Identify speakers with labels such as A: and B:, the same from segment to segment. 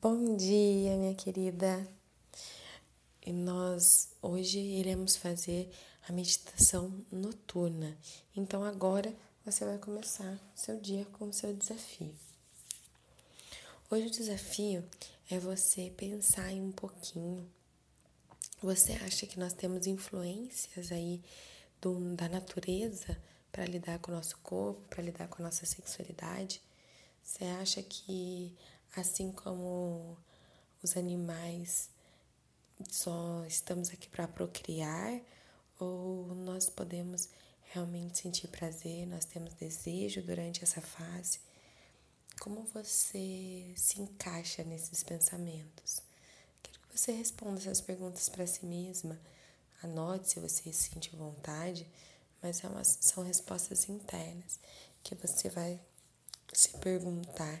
A: Bom dia, minha querida. E nós hoje iremos fazer a meditação noturna. Então agora você vai começar seu dia com o seu desafio. Hoje o desafio é você pensar em um pouquinho. Você acha que nós temos influências aí do, da natureza para lidar com o nosso corpo, para lidar com a nossa sexualidade? Você acha que assim como os animais só estamos aqui para procriar ou nós podemos realmente sentir prazer, nós temos desejo durante essa fase? Como você se encaixa nesses pensamentos? Quero que você responda essas perguntas para si mesma. Anote se você sente vontade, mas é uma, são respostas internas que você vai se perguntar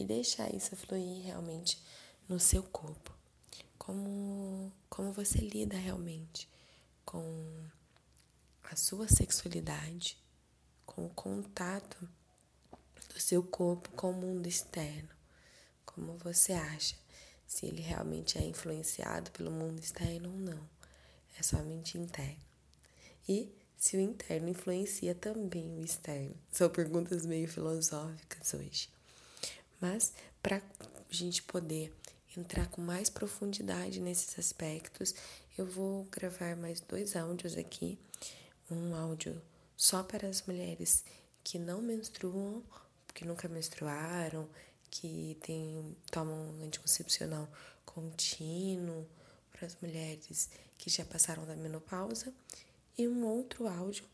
A: e deixar isso fluir realmente no seu corpo. Como, como você lida realmente com a sua sexualidade, com o contato do seu corpo com o mundo externo. Como você acha se ele realmente é influenciado pelo mundo externo ou não? É somente interno. E se o interno influencia também o externo? São perguntas meio filosóficas hoje. Mas para a gente poder entrar com mais profundidade nesses aspectos, eu vou gravar mais dois áudios aqui. Um áudio só para as mulheres que não menstruam, que nunca menstruaram, que tem, tomam anticoncepcional contínuo, para as mulheres que já passaram da menopausa, e um outro áudio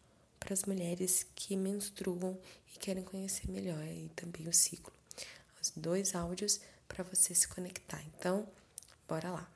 A: para as mulheres que menstruam e querem conhecer melhor e também o ciclo dois áudios para você se conectar. Então, bora lá.